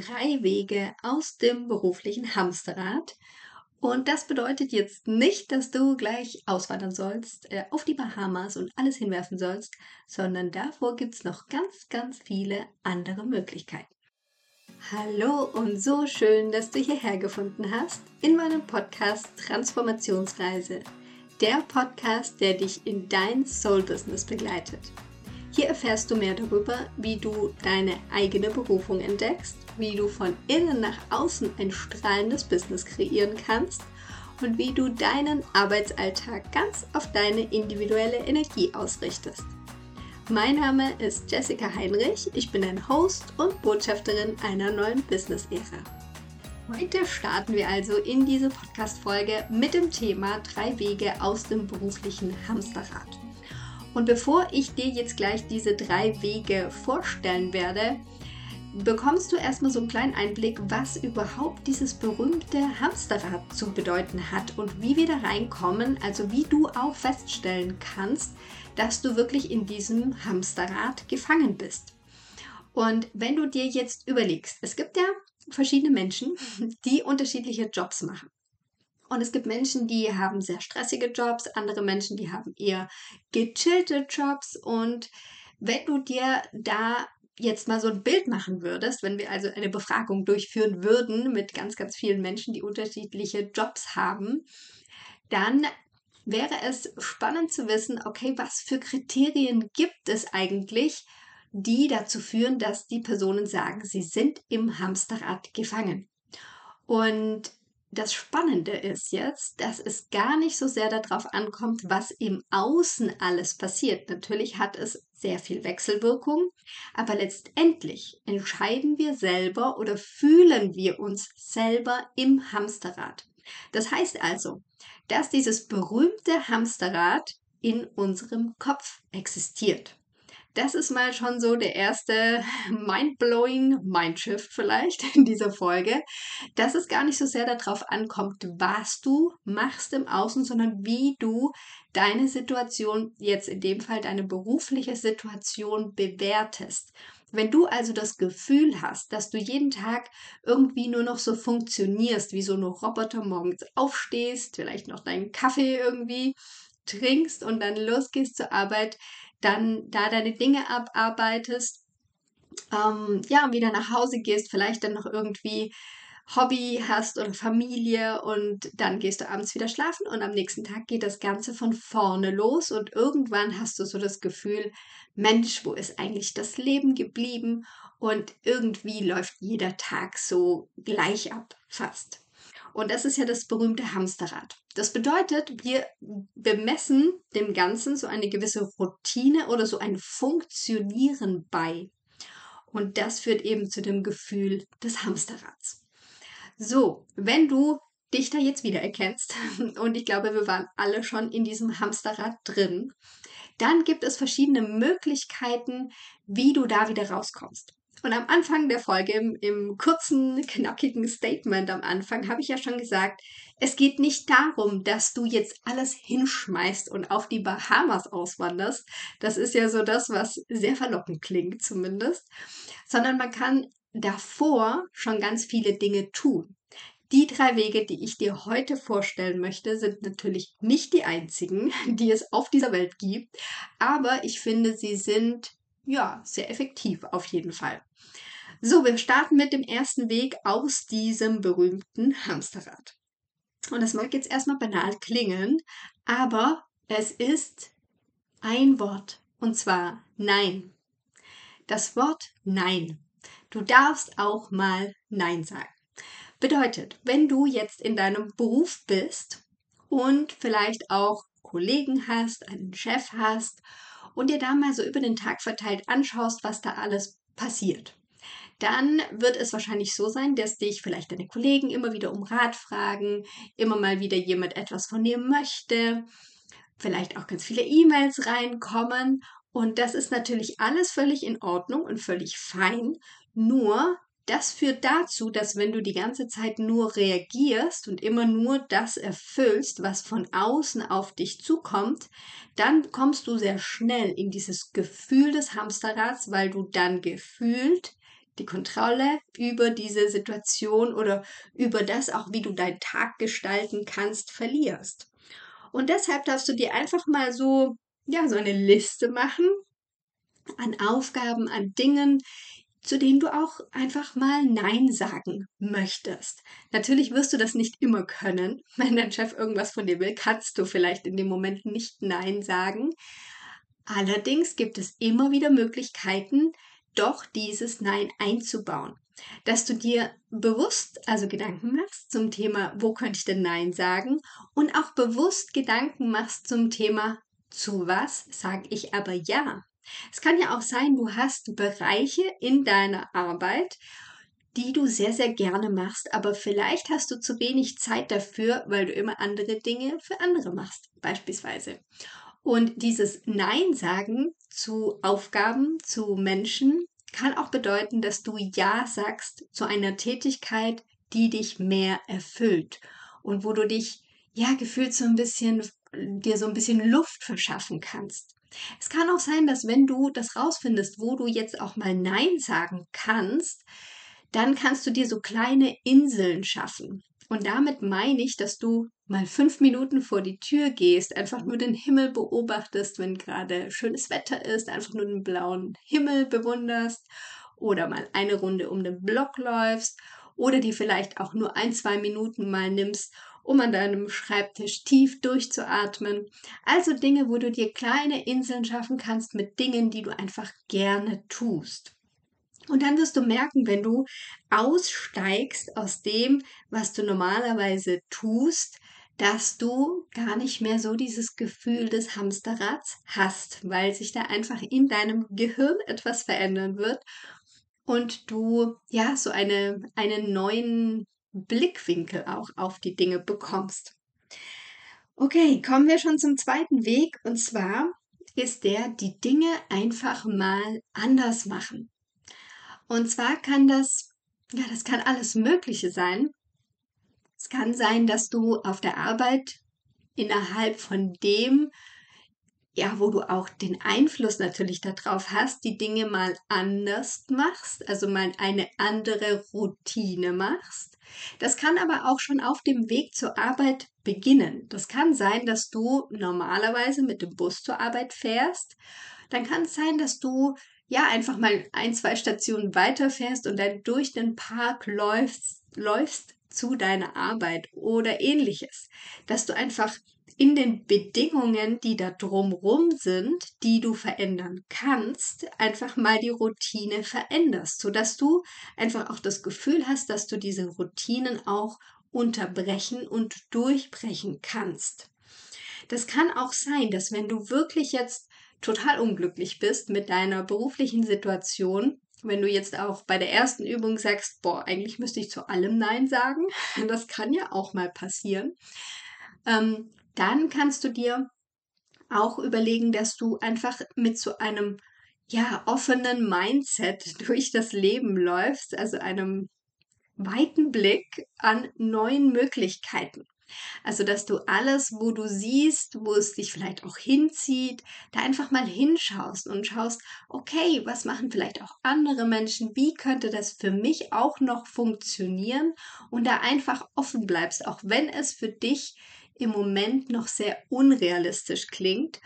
drei Wege aus dem beruflichen Hamsterrad. Und das bedeutet jetzt nicht, dass du gleich auswandern sollst, äh, auf die Bahamas und alles hinwerfen sollst, sondern davor gibt es noch ganz, ganz viele andere Möglichkeiten. Hallo und so schön, dass du hierher gefunden hast in meinem Podcast Transformationsreise. Der Podcast, der dich in dein Soul-Business begleitet. Hier erfährst du mehr darüber, wie du deine eigene Berufung entdeckst, wie du von innen nach außen ein strahlendes Business kreieren kannst und wie du deinen Arbeitsalltag ganz auf deine individuelle Energie ausrichtest. Mein Name ist Jessica Heinrich, ich bin ein Host und Botschafterin einer neuen Business-Ära. Heute starten wir also in diese Podcast-Folge mit dem Thema drei Wege aus dem beruflichen Hamsterrad. Und bevor ich dir jetzt gleich diese drei Wege vorstellen werde, bekommst du erstmal so einen kleinen Einblick, was überhaupt dieses berühmte Hamsterrad zu bedeuten hat und wie wir da reinkommen, also wie du auch feststellen kannst, dass du wirklich in diesem Hamsterrad gefangen bist. Und wenn du dir jetzt überlegst, es gibt ja verschiedene Menschen, die unterschiedliche Jobs machen. Und es gibt Menschen, die haben sehr stressige Jobs, andere Menschen, die haben eher gechillte Jobs. Und wenn du dir da jetzt mal so ein Bild machen würdest, wenn wir also eine Befragung durchführen würden mit ganz, ganz vielen Menschen, die unterschiedliche Jobs haben, dann wäre es spannend zu wissen, okay, was für Kriterien gibt es eigentlich, die dazu führen, dass die Personen sagen, sie sind im Hamsterrad gefangen. Und das Spannende ist jetzt, dass es gar nicht so sehr darauf ankommt, was im Außen alles passiert. Natürlich hat es sehr viel Wechselwirkung, aber letztendlich entscheiden wir selber oder fühlen wir uns selber im Hamsterrad. Das heißt also, dass dieses berühmte Hamsterrad in unserem Kopf existiert. Das ist mal schon so der erste mind-blowing Mindshift vielleicht in dieser Folge, dass es gar nicht so sehr darauf ankommt, was du machst im Außen, sondern wie du deine Situation, jetzt in dem Fall deine berufliche Situation bewertest. Wenn du also das Gefühl hast, dass du jeden Tag irgendwie nur noch so funktionierst, wie so eine Roboter morgens aufstehst, vielleicht noch deinen Kaffee irgendwie trinkst und dann losgehst zur Arbeit, dann da deine Dinge abarbeitest, ähm, ja, wieder nach Hause gehst, vielleicht dann noch irgendwie Hobby hast oder Familie und dann gehst du abends wieder schlafen und am nächsten Tag geht das Ganze von vorne los und irgendwann hast du so das Gefühl, Mensch, wo ist eigentlich das Leben geblieben? Und irgendwie läuft jeder Tag so gleich ab, fast. Und das ist ja das berühmte Hamsterrad. Das bedeutet, wir bemessen dem Ganzen so eine gewisse Routine oder so ein Funktionieren bei. Und das führt eben zu dem Gefühl des Hamsterrads. So, wenn du dich da jetzt wiedererkennst, und ich glaube, wir waren alle schon in diesem Hamsterrad drin, dann gibt es verschiedene Möglichkeiten, wie du da wieder rauskommst. Und am Anfang der Folge, im, im kurzen, knackigen Statement am Anfang, habe ich ja schon gesagt, es geht nicht darum, dass du jetzt alles hinschmeißt und auf die Bahamas auswanderst. Das ist ja so das, was sehr verlockend klingt zumindest. Sondern man kann davor schon ganz viele Dinge tun. Die drei Wege, die ich dir heute vorstellen möchte, sind natürlich nicht die einzigen, die es auf dieser Welt gibt, aber ich finde, sie sind ja sehr effektiv auf jeden Fall. So, wir starten mit dem ersten Weg aus diesem berühmten Hamsterrad. Und das mag jetzt erstmal banal klingen, aber es ist ein Wort und zwar Nein. Das Wort Nein. Du darfst auch mal Nein sagen. Bedeutet, wenn du jetzt in deinem Beruf bist und vielleicht auch Kollegen hast, einen Chef hast und dir da mal so über den Tag verteilt anschaust, was da alles passiert dann wird es wahrscheinlich so sein, dass dich vielleicht deine Kollegen immer wieder um Rat fragen, immer mal wieder jemand etwas von dir möchte, vielleicht auch ganz viele E-Mails reinkommen. Und das ist natürlich alles völlig in Ordnung und völlig fein. Nur das führt dazu, dass wenn du die ganze Zeit nur reagierst und immer nur das erfüllst, was von außen auf dich zukommt, dann kommst du sehr schnell in dieses Gefühl des Hamsterrads, weil du dann gefühlt die Kontrolle über diese Situation oder über das auch, wie du deinen Tag gestalten kannst, verlierst. Und deshalb darfst du dir einfach mal so, ja, so eine Liste machen an Aufgaben, an Dingen, zu denen du auch einfach mal Nein sagen möchtest. Natürlich wirst du das nicht immer können. Wenn dein Chef irgendwas von dir will, kannst du vielleicht in dem Moment nicht Nein sagen. Allerdings gibt es immer wieder Möglichkeiten, doch dieses Nein einzubauen. Dass du dir bewusst also Gedanken machst zum Thema, wo könnte ich denn Nein sagen? Und auch bewusst Gedanken machst zum Thema, zu was sage ich aber Ja? Es kann ja auch sein, du hast Bereiche in deiner Arbeit, die du sehr, sehr gerne machst, aber vielleicht hast du zu wenig Zeit dafür, weil du immer andere Dinge für andere machst, beispielsweise. Und dieses Nein sagen zu Aufgaben, zu Menschen, kann auch bedeuten, dass du Ja sagst zu einer Tätigkeit, die dich mehr erfüllt und wo du dich ja gefühlt so ein bisschen dir so ein bisschen Luft verschaffen kannst. Es kann auch sein, dass wenn du das rausfindest, wo du jetzt auch mal Nein sagen kannst, dann kannst du dir so kleine Inseln schaffen. Und damit meine ich, dass du mal fünf Minuten vor die Tür gehst, einfach nur den Himmel beobachtest, wenn gerade schönes Wetter ist, einfach nur den blauen Himmel bewunderst oder mal eine Runde um den Block läufst oder dir vielleicht auch nur ein, zwei Minuten mal nimmst, um an deinem Schreibtisch tief durchzuatmen. Also Dinge, wo du dir kleine Inseln schaffen kannst mit Dingen, die du einfach gerne tust. Und dann wirst du merken, wenn du aussteigst aus dem, was du normalerweise tust, dass du gar nicht mehr so dieses Gefühl des Hamsterrads hast, weil sich da einfach in deinem Gehirn etwas verändern wird und du ja so eine, einen neuen Blickwinkel auch auf die Dinge bekommst. Okay, kommen wir schon zum zweiten Weg und zwar ist der, die Dinge einfach mal anders machen. Und zwar kann das, ja, das kann alles Mögliche sein. Es kann sein, dass du auf der Arbeit innerhalb von dem, ja, wo du auch den Einfluss natürlich darauf hast, die Dinge mal anders machst, also mal eine andere Routine machst. Das kann aber auch schon auf dem Weg zur Arbeit beginnen. Das kann sein, dass du normalerweise mit dem Bus zur Arbeit fährst. Dann kann es sein, dass du ja einfach mal ein, zwei Stationen weiterfährst und dann durch den Park läufst, läufst zu deiner Arbeit oder ähnliches. Dass du einfach in den Bedingungen, die da drumrum sind, die du verändern kannst, einfach mal die Routine veränderst, sodass du einfach auch das Gefühl hast, dass du diese Routinen auch unterbrechen und durchbrechen kannst. Das kann auch sein, dass wenn du wirklich jetzt total unglücklich bist mit deiner beruflichen Situation, wenn du jetzt auch bei der ersten Übung sagst, boah, eigentlich müsste ich zu allem Nein sagen, das kann ja auch mal passieren, ähm, dann kannst du dir auch überlegen, dass du einfach mit so einem ja, offenen Mindset durch das Leben läufst, also einem weiten Blick an neuen Möglichkeiten. Also, dass du alles, wo du siehst, wo es dich vielleicht auch hinzieht, da einfach mal hinschaust und schaust, okay, was machen vielleicht auch andere Menschen? Wie könnte das für mich auch noch funktionieren? Und da einfach offen bleibst, auch wenn es für dich im Moment noch sehr unrealistisch klingt,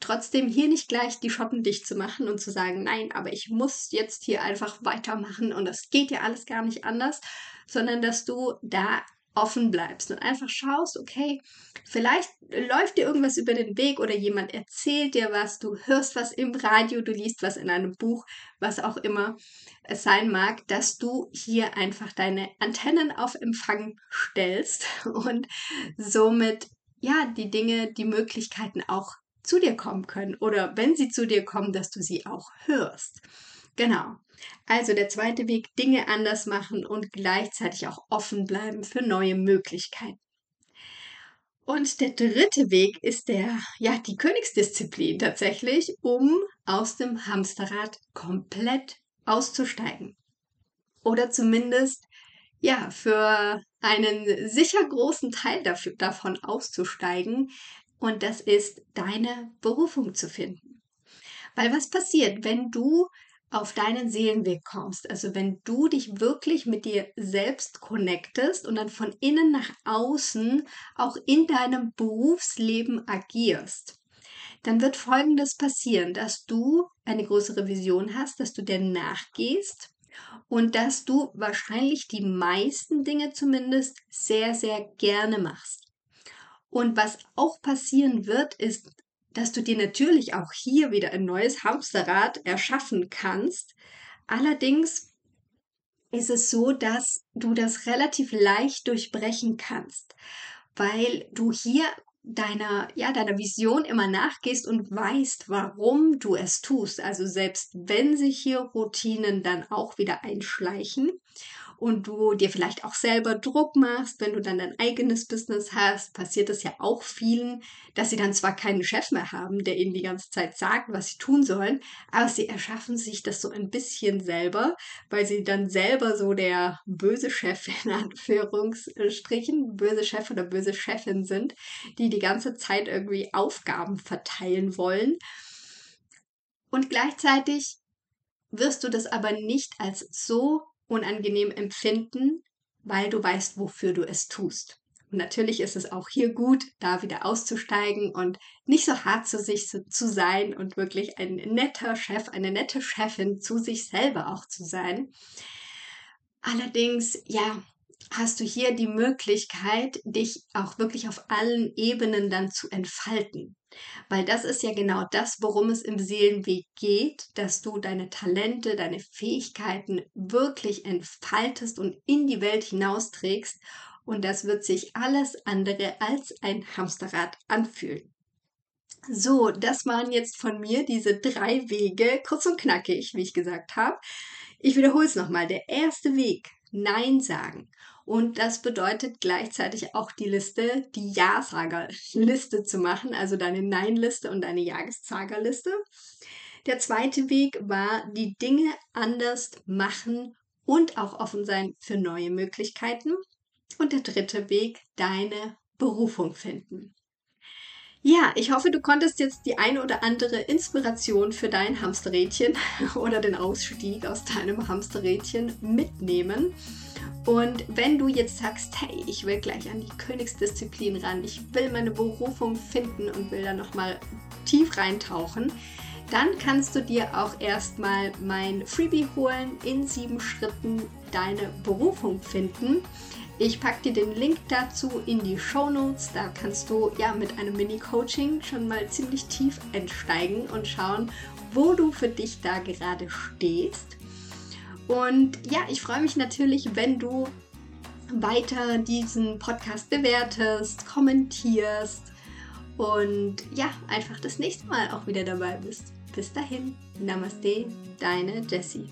trotzdem hier nicht gleich die Schotten dicht zu machen und zu sagen, nein, aber ich muss jetzt hier einfach weitermachen und das geht ja alles gar nicht anders, sondern dass du da offen bleibst und einfach schaust, okay, vielleicht läuft dir irgendwas über den Weg oder jemand erzählt dir was, du hörst was im Radio, du liest was in einem Buch, was auch immer es sein mag, dass du hier einfach deine Antennen auf Empfang stellst und somit ja die Dinge, die Möglichkeiten auch zu dir kommen können oder wenn sie zu dir kommen, dass du sie auch hörst. Genau. Also der zweite Weg, Dinge anders machen und gleichzeitig auch offen bleiben für neue Möglichkeiten. Und der dritte Weg ist der, ja, die Königsdisziplin tatsächlich, um aus dem Hamsterrad komplett auszusteigen. Oder zumindest, ja, für einen sicher großen Teil dafür, davon auszusteigen. Und das ist deine Berufung zu finden. Weil was passiert, wenn du auf deinen Seelenweg kommst, also wenn du dich wirklich mit dir selbst connectest und dann von innen nach außen auch in deinem Berufsleben agierst, dann wird Folgendes passieren, dass du eine größere Vision hast, dass du der nachgehst und dass du wahrscheinlich die meisten Dinge zumindest sehr, sehr gerne machst. Und was auch passieren wird, ist, dass du dir natürlich auch hier wieder ein neues Hamsterrad erschaffen kannst. Allerdings ist es so, dass du das relativ leicht durchbrechen kannst, weil du hier deiner, ja, deiner Vision immer nachgehst und weißt, warum du es tust. Also selbst wenn sich hier Routinen dann auch wieder einschleichen und du dir vielleicht auch selber Druck machst, wenn du dann dein eigenes Business hast, passiert es ja auch vielen, dass sie dann zwar keinen Chef mehr haben, der ihnen die ganze Zeit sagt, was sie tun sollen, aber sie erschaffen sich das so ein bisschen selber, weil sie dann selber so der böse Chef in Anführungsstrichen, böse Chef oder böse Chefin sind, die die ganze Zeit irgendwie Aufgaben verteilen wollen. Und gleichzeitig wirst du das aber nicht als so unangenehm empfinden, weil du weißt, wofür du es tust. Und natürlich ist es auch hier gut, da wieder auszusteigen und nicht so hart zu sich zu, sein und wirklich ein netter Chef, eine nette Chefin zu sich selber auch zu sein. Allerdings, ja, hast du hier die Möglichkeit, dich auch wirklich auf allen Ebenen dann zu entfalten. Weil das ist ja genau das, worum es im Seelenweg geht, dass du deine Talente, deine Fähigkeiten wirklich entfaltest und in die Welt hinausträgst. Und das wird sich alles andere als ein Hamsterrad anfühlen. So, das waren jetzt von mir diese drei Wege, kurz und knackig, wie ich gesagt habe. Ich wiederhole es nochmal. Der erste Weg, Nein sagen. Und das bedeutet gleichzeitig auch die Liste, die Ja-Sager-Liste zu machen, also deine Nein-Liste und deine Ja-Sager-Liste. Der zweite Weg war, die Dinge anders machen und auch offen sein für neue Möglichkeiten. Und der dritte Weg, deine Berufung finden. Ja, ich hoffe, du konntest jetzt die eine oder andere Inspiration für dein Hamsterrädchen oder den Ausstieg aus deinem Hamsterrädchen mitnehmen. Und wenn du jetzt sagst, hey, ich will gleich an die Königsdisziplin ran, ich will meine Berufung finden und will da nochmal tief reintauchen, dann kannst du dir auch erstmal mein Freebie holen in sieben Schritten deine Berufung finden. Ich packe dir den Link dazu in die Show Notes. Da kannst du ja mit einem Mini-Coaching schon mal ziemlich tief einsteigen und schauen, wo du für dich da gerade stehst. Und ja, ich freue mich natürlich, wenn du weiter diesen Podcast bewertest, kommentierst und ja, einfach das nächste Mal auch wieder dabei bist. Bis dahin, Namaste, deine Jessie.